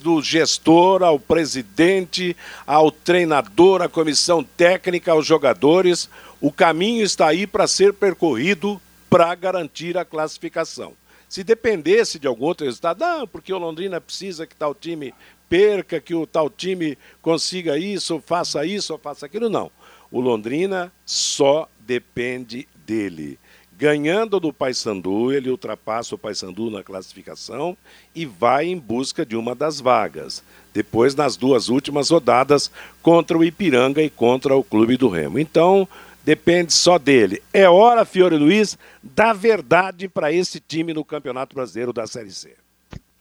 do gestor ao presidente, ao treinador, à comissão técnica, aos jogadores. O caminho está aí para ser percorrido para garantir a classificação. Se dependesse de algum outro resultado, não, porque o Londrina precisa que tal time perca, que o tal time consiga isso, faça isso, ou faça aquilo, não. O Londrina só depende dele. Ganhando do Paysandu, ele ultrapassa o Paysandu na classificação e vai em busca de uma das vagas. Depois, nas duas últimas rodadas, contra o Ipiranga e contra o Clube do Remo. Então, depende só dele. É hora, Fiore Luiz, da verdade para esse time no Campeonato Brasileiro da Série C.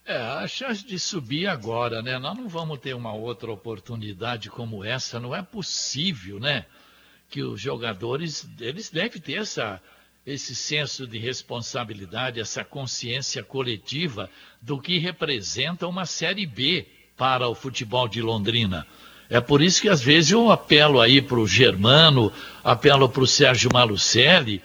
É, a chance de subir agora, né? Nós não vamos ter uma outra oportunidade como essa, não é possível, né? Que os jogadores, eles devem ter essa, esse senso de responsabilidade, essa consciência coletiva do que representa uma Série B para o futebol de Londrina. É por isso que às vezes eu apelo aí para o Germano, apelo para o Sérgio Malucelli,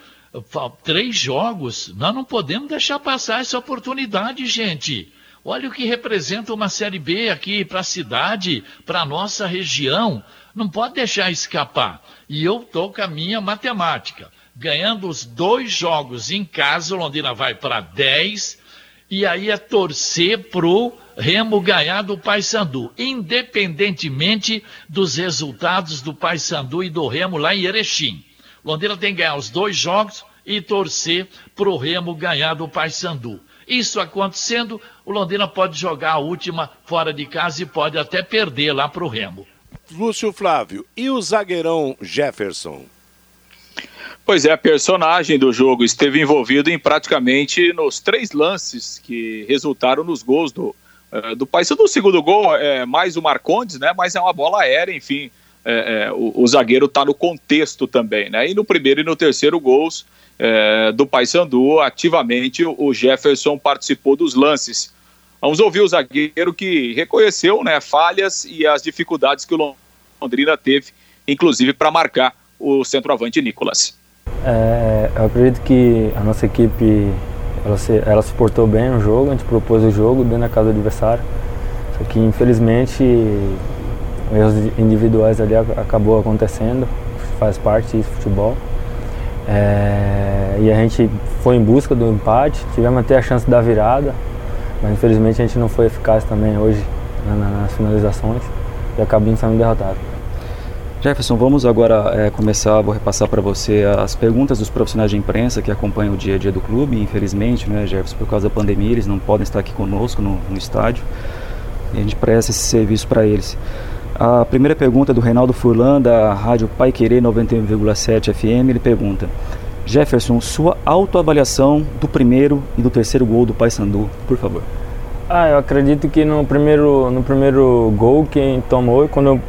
três jogos, nós não podemos deixar passar essa oportunidade, gente. Olha o que representa uma Série B aqui para a cidade, para a nossa região. Não pode deixar escapar. E eu estou com a minha matemática. Ganhando os dois jogos em casa, Londrina vai para 10, e aí é torcer pro Remo ganhar do Paysandu, independentemente dos resultados do Paysandu e do Remo lá em Erechim. Londrina tem que ganhar os dois jogos e torcer pro Remo ganhar do Paysandu. Isso acontecendo, o Londrina pode jogar a última fora de casa e pode até perder lá pro Remo. Lúcio Flávio, e o zagueirão Jefferson? Pois é, a personagem do jogo esteve envolvido em praticamente nos três lances que resultaram nos gols do, uh, do Paysandu. O segundo gol é mais o Marcondes, né? Mas é uma bola aérea, enfim. É, é, o, o, zagueiro está no contexto também, né? E no primeiro e no terceiro gols é, do Paysandu, ativamente o Jefferson participou dos lances. Vamos ouvir o zagueiro que reconheceu né, falhas e as dificuldades que o Londrina teve, inclusive para marcar o centroavante Nicolas. É, eu acredito que a nossa equipe ela se, ela suportou bem o jogo, a gente propôs o jogo dentro da casa do adversário. Só que infelizmente erros individuais ali acabou acontecendo, faz parte disso, futebol. É, e a gente foi em busca do empate, tivemos até a chance da virada, mas infelizmente a gente não foi eficaz também hoje nas finalizações e acabamos sendo derrotados. Jefferson, vamos agora é, começar, vou repassar para você as perguntas dos profissionais de imprensa que acompanham o dia a dia do clube. Infelizmente, né, Jefferson, por causa da pandemia, eles não podem estar aqui conosco no, no estádio e a gente presta esse serviço para eles. A primeira pergunta é do Reinaldo Furlan, da Rádio Pai Querer 91,7 FM. Ele pergunta: Jefferson, sua autoavaliação do primeiro e do terceiro gol do Paysandu, por favor. Ah, eu acredito que no primeiro, no primeiro gol quem tomou, quando eu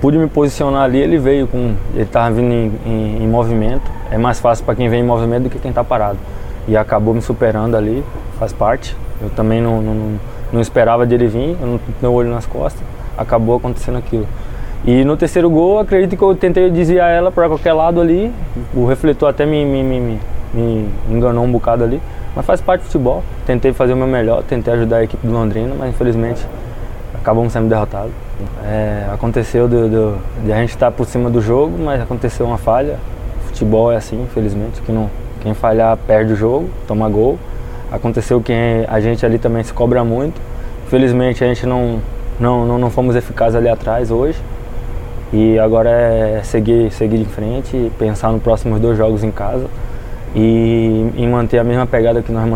pude me posicionar ali, ele veio com. Ele estava vindo em, em, em, movimento. É mais fácil para quem vem em movimento do que quem está parado. E acabou me superando ali, faz parte. Eu também não, não, não esperava de ele vir, eu não o olho nas costas. Acabou acontecendo aquilo. E no terceiro gol, acredito que eu tentei desviar ela para qualquer lado ali. O refletor até me, me, me, me enganou um bocado ali. Mas faz parte do futebol. Tentei fazer o meu melhor, tentei ajudar a equipe do Londrina, mas infelizmente acabamos sendo derrotados. É, aconteceu de, de, a gente estar por cima do jogo, mas aconteceu uma falha. Futebol é assim, infelizmente, que não, quem falhar perde o jogo, toma gol. Aconteceu que a gente ali também se cobra muito. Infelizmente a gente não, não, não, não fomos eficazes ali atrás hoje. E agora é seguir, seguir em frente, pensar nos próximos dois jogos em casa e, e manter a mesma pegada que nós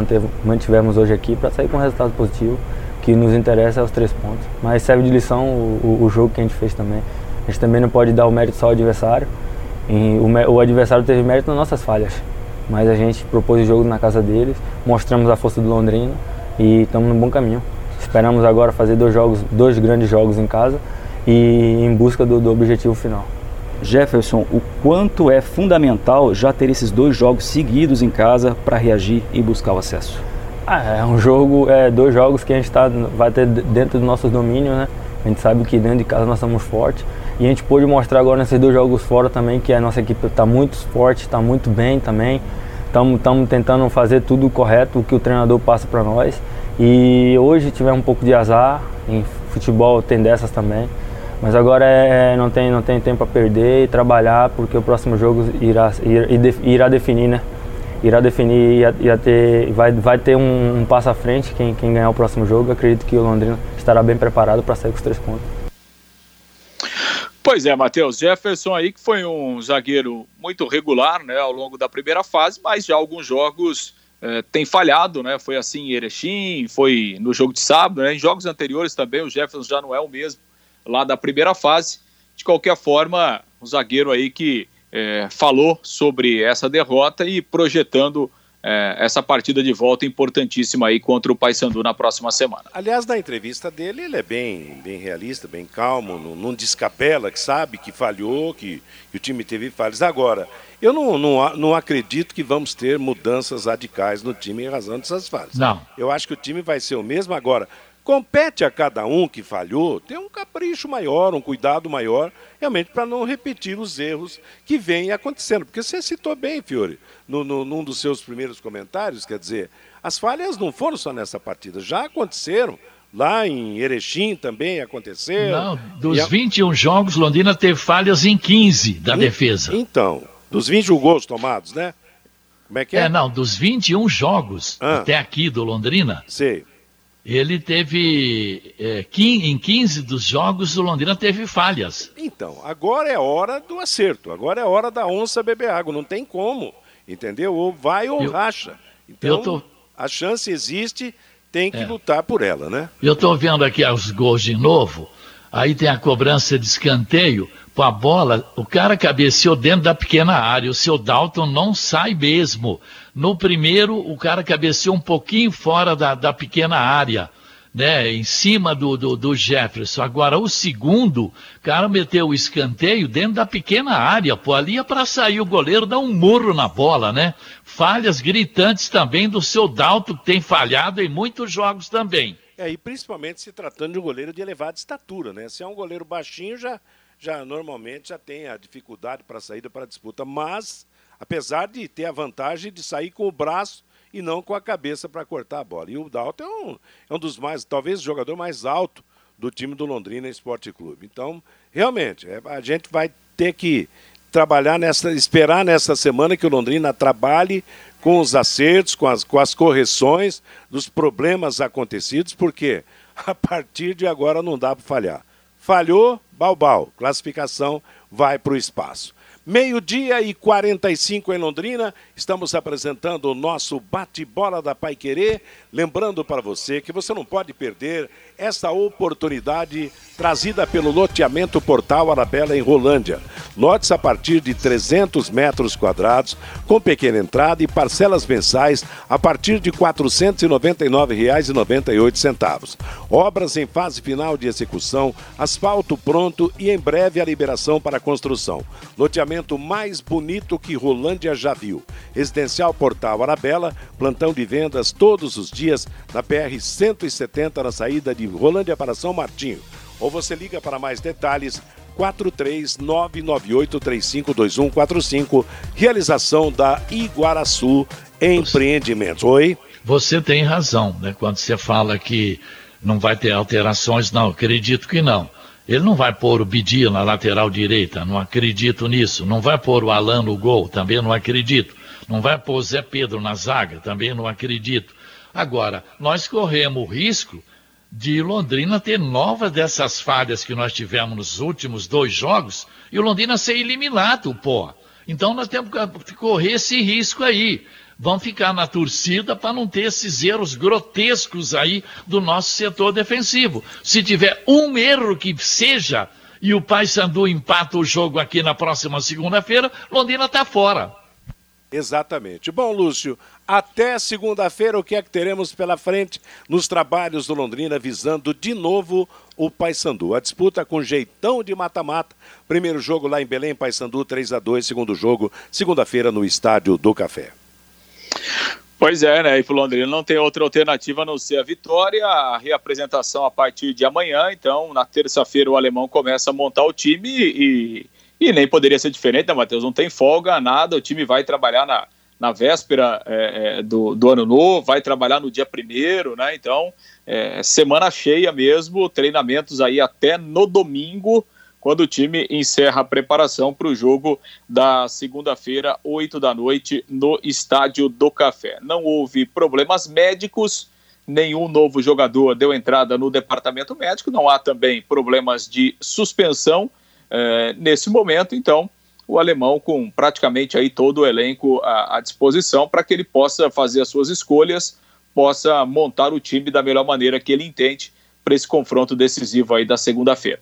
mantivemos hoje aqui para sair com um resultado positivo que nos interessa é os três pontos. Mas serve de lição o, o, jogo que a gente fez também. A gente também não pode dar o mérito só ao adversário. O, o, adversário teve mérito nas nossas falhas. Mas a gente propôs o jogo na casa deles, mostramos a força do Londrina e estamos no bom caminho. Esperamos agora fazer dois jogos, dois grandes jogos em casa e em busca do, do objetivo final. Jefferson, o quanto é fundamental já ter esses dois jogos seguidos em casa para reagir e buscar o acesso? Ah, é um jogo, é dois jogos que a gente tá, vai ter dentro dos nossos domínios, né? A gente sabe que dentro de casa nós estamos fortes e a gente pôde mostrar agora nesses dois jogos fora também que a nossa equipe está muito forte, está muito bem também. Estamos tentando fazer tudo correto, o que o treinador passa para nós. E hoje tivemos um pouco de azar, em futebol tem dessas também. Mas agora é, não, tem, não tem tempo a perder e trabalhar, porque o próximo jogo irá, irá, irá definir, né? Irá definir, ia ter, vai, vai ter um, um, passo à frente quem, quem ganhar o próximo jogo. Acredito que o Londrina estará bem preparado para sair com os três pontos. Pois é, Matheus Jefferson aí que foi um zagueiro muito regular né, ao longo da primeira fase, mas já alguns jogos eh, tem falhado, né? Foi assim em Erechim, foi no jogo de sábado, né? Em jogos anteriores também o Jefferson já não é o mesmo lá da primeira fase. De qualquer forma, um zagueiro aí que é, falou sobre essa derrota e projetando é, essa partida de volta importantíssima aí contra o Paysandu na próxima semana. Aliás, na entrevista dele, ele é bem, bem realista, bem calmo, não, não descapela, que sabe que falhou, que, que o time teve falhas. Agora, eu não, não, não acredito que vamos ter mudanças radicais no time em razão dessas falhas. Não. Eu acho que o time vai ser o mesmo agora. Compete a cada um que falhou ter um capricho maior, um cuidado maior, realmente para não repetir os erros que vêm acontecendo. Porque você citou bem, Fiore, no, no, num dos seus primeiros comentários, quer dizer, as falhas não foram só nessa partida, já aconteceram Lá em Erechim também aconteceu. Não, dos a... 21 jogos, Londrina teve falhas em 15 da e, defesa. Então, dos 21 gols tomados, né? Como é que é? É, não, dos 21 jogos ah. até aqui do Londrina. Sim. Ele teve. É, em 15 dos jogos, o Londrina teve falhas. Então, agora é hora do acerto. Agora é hora da onça beber água. Não tem como. Entendeu? Ou vai ou eu, racha. Então, tô... a chance existe, tem que é. lutar por ela, né? Eu estou vendo aqui os gols de novo. Aí tem a cobrança de escanteio. Com a bola, o cara cabeceou dentro da pequena área. O seu Dalton não sai mesmo. No primeiro, o cara cabeceou um pouquinho fora da, da pequena área, né? Em cima do, do, do Jefferson. Agora, o segundo, o cara meteu o escanteio dentro da pequena área. Pô, ali é para sair o goleiro dar um murro na bola, né? Falhas gritantes também do seu Dalton, que tem falhado em muitos jogos também. É, e principalmente se tratando de um goleiro de elevada estatura, né? Se é um goleiro baixinho, já já normalmente já tem a dificuldade para saída para a disputa, mas apesar de ter a vantagem de sair com o braço e não com a cabeça para cortar a bola. E o Dalton é um, é um dos mais, talvez o jogador mais alto do time do Londrina Esporte Clube. Então, realmente, é, a gente vai ter que trabalhar nessa, esperar nessa semana que o Londrina trabalhe com os acertos, com as, com as correções dos problemas acontecidos, porque a partir de agora não dá para falhar. Falhou, Balbal, classificação vai para o espaço. Meio-dia e 45 em Londrina, estamos apresentando o nosso bate-bola da Pai Querer. Lembrando para você que você não pode perder essa oportunidade trazida pelo loteamento Portal Arabella em Rolândia. Lotes a partir de 300 metros quadrados, com pequena entrada e parcelas mensais a partir de R$ 499,98. Obras em fase final de execução, asfalto pronto e em breve a liberação para construção. Loteamento mais bonito que Rolândia já viu. Residencial Portal Arabella, plantão de vendas todos os dias na PR 170 na saída de Rolândia para São Martinho. Ou você liga para mais detalhes 43998352145, realização da Iguaraçu Empreendimentos. Oi? Você tem razão, né? Quando você fala que não vai ter alterações, não, acredito que não. Ele não vai pôr o Bidia na lateral direita, não acredito nisso. Não vai pôr o Alan no gol, também não acredito. Não vai pôr o Zé Pedro na zaga, também não acredito. Agora, nós corremos o risco de Londrina ter novas dessas falhas que nós tivemos nos últimos dois jogos e o Londrina ser eliminado, pô. Então nós temos que correr esse risco aí. Vamos ficar na torcida para não ter esses erros grotescos aí do nosso setor defensivo. Se tiver um erro que seja e o Paysandu empata o jogo aqui na próxima segunda-feira, Londrina está fora. Exatamente. Bom, Lúcio, até segunda-feira, o que é que teremos pela frente nos trabalhos do Londrina, visando de novo o Paysandu? A disputa com jeitão de mata-mata. Primeiro jogo lá em Belém, Paysandu 3 a 2 Segundo jogo, segunda-feira no Estádio do Café. Pois é, né? E para o Londrina não tem outra alternativa a não ser a vitória, a reapresentação a partir de amanhã. Então, na terça-feira, o alemão começa a montar o time e e nem poderia ser diferente, né, Matheus? Não tem folga, nada. O time vai trabalhar na, na véspera é, é, do, do ano novo, vai trabalhar no dia primeiro, né? Então, é, semana cheia mesmo, treinamentos aí até no domingo, quando o time encerra a preparação para o jogo da segunda-feira, 8 da noite, no Estádio do Café. Não houve problemas médicos, nenhum novo jogador deu entrada no departamento médico, não há também problemas de suspensão é, nesse momento, então, o alemão com praticamente aí todo o elenco à, à disposição para que ele possa fazer as suas escolhas, possa montar o time da melhor maneira que ele entende para esse confronto decisivo aí da segunda-feira.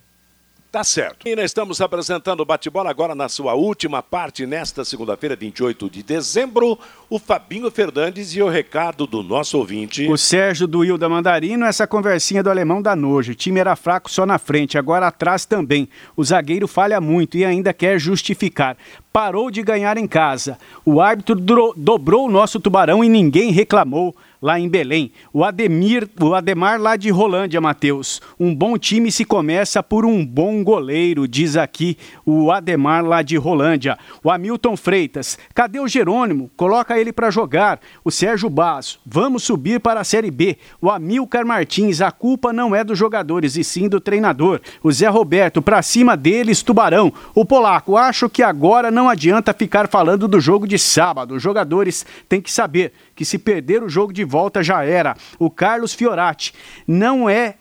Tá certo. E nós estamos apresentando o bate-bola agora na sua última parte, nesta segunda-feira, 28 de dezembro. O Fabinho Fernandes e o recado do nosso ouvinte. O Sérgio do Hilda Mandarino, essa conversinha do alemão da nojo. O time era fraco só na frente, agora atrás também. O zagueiro falha muito e ainda quer justificar. Parou de ganhar em casa. O árbitro dobrou o nosso tubarão e ninguém reclamou. Lá em Belém. O Ademir, o Ademar lá de Rolândia, Matheus. Um bom time se começa por um bom goleiro, diz aqui o Ademar lá de Rolândia. O Hamilton Freitas, cadê o Jerônimo? Coloca ele para jogar. O Sérgio Basso, vamos subir para a Série B. O Amilcar Martins, a culpa não é dos jogadores e sim do treinador. O Zé Roberto, para cima deles, Tubarão. O Polaco, acho que agora não adianta ficar falando do jogo de sábado. Os jogadores têm que saber que se perder o jogo de volta já era. O Carlos Fiorati não é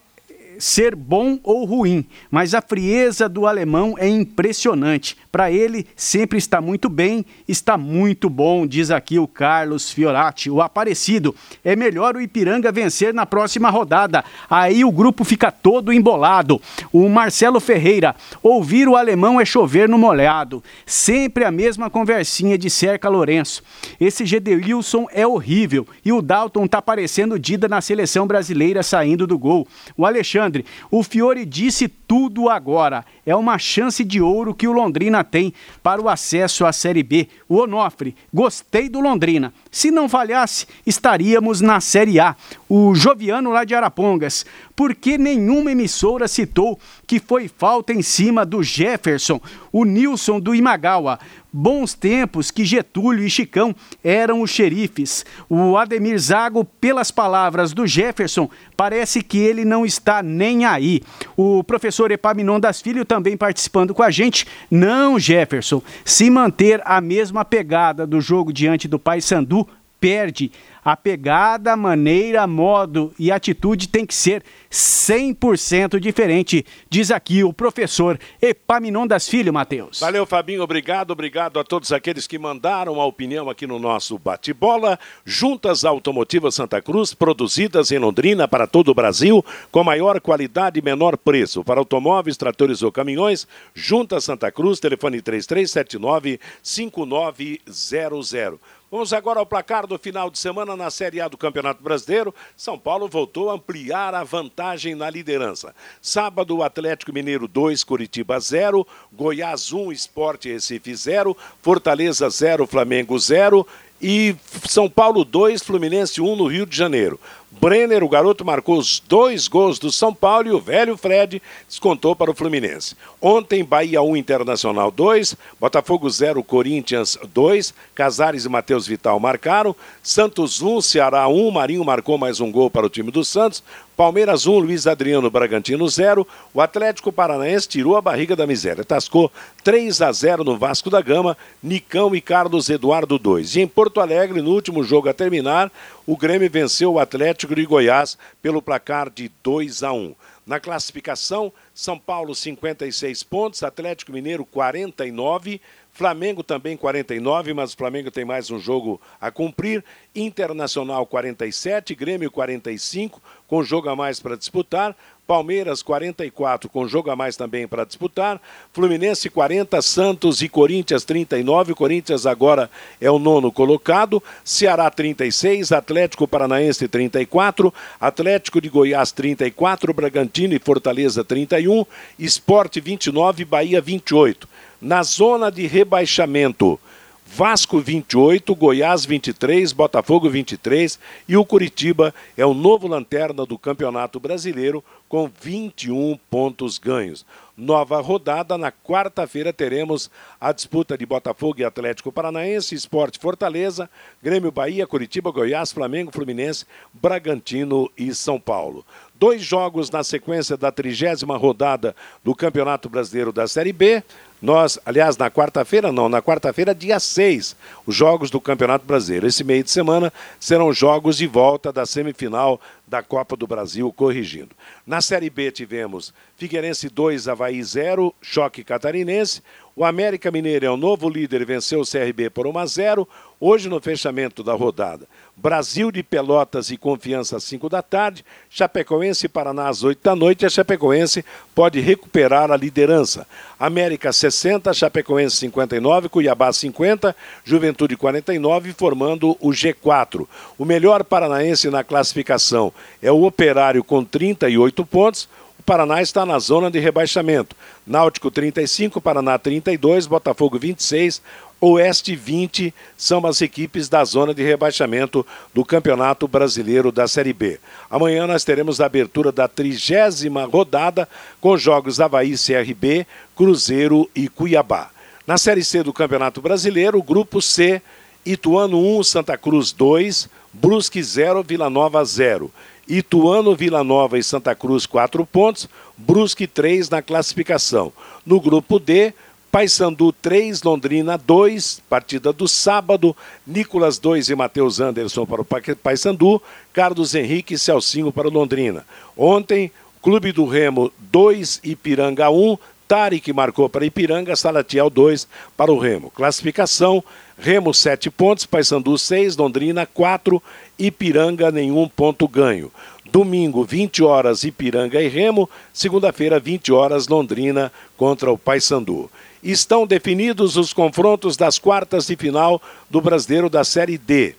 ser bom ou ruim, mas a frieza do alemão é impressionante. Para ele, sempre está muito bem, está muito bom, diz aqui o Carlos Fiorati. O Aparecido, é melhor o Ipiranga vencer na próxima rodada. Aí o grupo fica todo embolado. O Marcelo Ferreira, ouvir o alemão é chover no molhado. Sempre a mesma conversinha de Cerca Lourenço. Esse Gedelilson é horrível e o Dalton tá parecendo Dida na seleção brasileira saindo do gol. O Alexandre Alexandre. O Fiore disse tudo agora. É uma chance de ouro que o Londrina tem para o acesso à Série B. O Onofre, gostei do Londrina. Se não falhasse, estaríamos na Série A. O Joviano lá de Arapongas, porque nenhuma emissora citou que foi falta em cima do Jefferson, o Nilson do Imagawa. Bons tempos que Getúlio e Chicão eram os xerifes. O Ademir Zago, pelas palavras do Jefferson, parece que ele não está nem aí. O professor Epaminondas Filho também participando com a gente. Não, Jefferson, se manter a mesma pegada do jogo diante do Paysandu, perde. A pegada, maneira, modo e atitude tem que ser 100% diferente, diz aqui o professor Epaminondas Filho, Matheus. Valeu, Fabinho, obrigado, obrigado a todos aqueles que mandaram a opinião aqui no nosso bate-bola. Juntas Automotivas Santa Cruz, produzidas em Londrina para todo o Brasil, com maior qualidade e menor preço. Para automóveis, tratores ou caminhões, Juntas Santa Cruz, telefone 3379 5900. Vamos agora ao placar do final de semana na Série A do Campeonato Brasileiro. São Paulo voltou a ampliar a vantagem na liderança. Sábado, Atlético Mineiro 2, Curitiba 0, Goiás 1, Esporte Recife 0, Fortaleza 0, Flamengo 0 e São Paulo 2, Fluminense 1 no Rio de Janeiro. Brenner, o garoto, marcou os dois gols do São Paulo e o velho Fred descontou para o Fluminense. Ontem, Bahia 1, Internacional 2, Botafogo 0, Corinthians 2, Casares e Matheus Vital marcaram, Santos 1, Ceará 1, Marinho marcou mais um gol para o time do Santos, Palmeiras 1, Luiz Adriano Bragantino 0. O Atlético Paranaense tirou a barriga da miséria. Tascou 3 a 0 no Vasco da Gama, Nicão e Carlos Eduardo 2. E em Porto Alegre, no último jogo a terminar, o Grêmio venceu o Atlético de Goiás pelo placar de 2 a 1. Na classificação, São Paulo 56 pontos, Atlético Mineiro 49, Flamengo também 49, mas o Flamengo tem mais um jogo a cumprir. Internacional 47, Grêmio 45, com jogo a mais para disputar. Palmeiras 44 com jogo a mais também para disputar. Fluminense 40, Santos e Corinthians 39. Corinthians agora é o nono colocado. Ceará 36, Atlético Paranaense 34, Atlético de Goiás 34, Bragantino e Fortaleza 31, Esporte 29, Bahia 28. Na zona de rebaixamento, Vasco 28, Goiás 23, Botafogo 23 e o Curitiba é o novo lanterna do Campeonato Brasileiro com 21 pontos ganhos. Nova rodada, na quarta-feira teremos a disputa de Botafogo e Atlético Paranaense, Esporte Fortaleza, Grêmio Bahia, Curitiba, Goiás, Flamengo, Fluminense, Bragantino e São Paulo. Dois jogos na sequência da trigésima rodada do Campeonato Brasileiro da Série B. Nós, aliás, na quarta-feira, não, na quarta-feira, dia 6, os jogos do Campeonato Brasileiro. Esse meio de semana serão jogos de volta da semifinal da Copa do Brasil, corrigindo. Na Série B tivemos Figueirense 2, Havaí 0, choque catarinense. O América Mineiro é o novo líder e venceu o CRB por 1 a 0. Hoje, no fechamento da rodada, Brasil de Pelotas e Confiança às 5 da tarde, Chapecoense e Paraná às 8 da noite. A Chapecoense pode recuperar a liderança. América 60, Chapecoense 59, Cuiabá 50, Juventude 49, formando o G4. O melhor paranaense na classificação é o Operário com 38 pontos. O Paraná está na zona de rebaixamento. Náutico 35, Paraná 32, Botafogo 26, Oeste 20 são as equipes da zona de rebaixamento do Campeonato Brasileiro da Série B. Amanhã nós teremos a abertura da trigésima rodada com jogos Havaí CRB, Cruzeiro e Cuiabá. Na Série C do Campeonato Brasileiro, Grupo C, Ituano 1, Santa Cruz 2, Brusque 0, Vila Nova 0. Ituano, Vila Nova e Santa Cruz 4 pontos, Brusque 3 na classificação. No grupo D, Paysandu 3, Londrina 2, partida do sábado, Nicolas 2 e Matheus Anderson para o Paysandu, Carlos Henrique e Celcinho para o Londrina. Ontem, Clube do Remo 2, Ipiranga 1, Tarek marcou para Ipiranga, Salatiel 2 para o Remo. Classificação, Remo 7 pontos, Paysandu 6, Londrina 4, Ipiranga nenhum ponto ganho. Domingo, 20 horas, Ipiranga e Remo. Segunda-feira, 20 horas, Londrina contra o Paysandu estão definidos os confrontos das quartas de final do Brasileiro da Série D.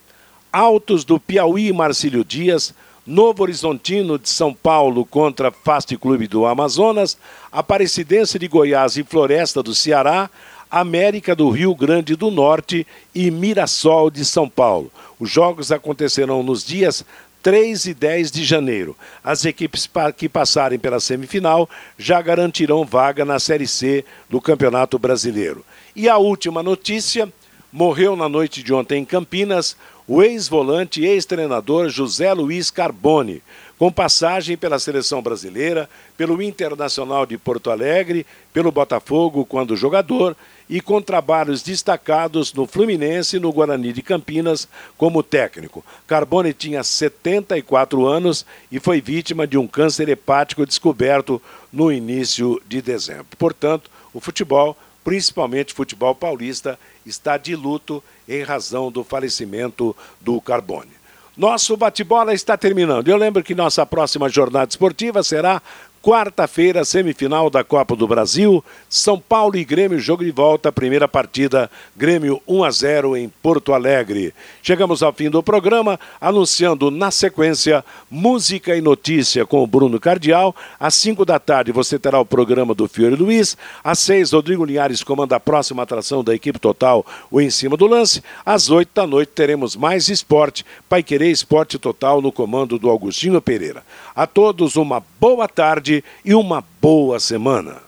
Altos do Piauí Marcílio Dias, Novo Horizontino de São Paulo contra Fast Clube do Amazonas, Aparecidense de Goiás e Floresta do Ceará, América do Rio Grande do Norte e Mirassol de São Paulo. Os jogos acontecerão nos dias 3 e 10 de janeiro. As equipes que passarem pela semifinal já garantirão vaga na Série C do Campeonato Brasileiro. E a última notícia: morreu na noite de ontem em Campinas o ex-volante e ex-treinador José Luiz Carbone com passagem pela seleção brasileira, pelo Internacional de Porto Alegre, pelo Botafogo quando jogador e com trabalhos destacados no Fluminense e no Guarani de Campinas como técnico. Carbone tinha 74 anos e foi vítima de um câncer hepático descoberto no início de dezembro. Portanto, o futebol, principalmente o futebol paulista, está de luto em razão do falecimento do Carbone. Nosso bate-bola está terminando. Eu lembro que nossa próxima jornada esportiva será Quarta-feira, semifinal da Copa do Brasil, São Paulo e Grêmio, jogo de volta, primeira partida, Grêmio 1 a 0 em Porto Alegre. Chegamos ao fim do programa, anunciando na sequência música e notícia com o Bruno Cardial. Às 5 da tarde você terá o programa do Fiore Luiz. Às 6, Rodrigo Linhares comanda a próxima atração da equipe total, o Em Cima do Lance. Às 8 da noite teremos mais esporte, Pai Querer Esporte Total no comando do Augustinho Pereira. A todos uma boa tarde e uma boa semana.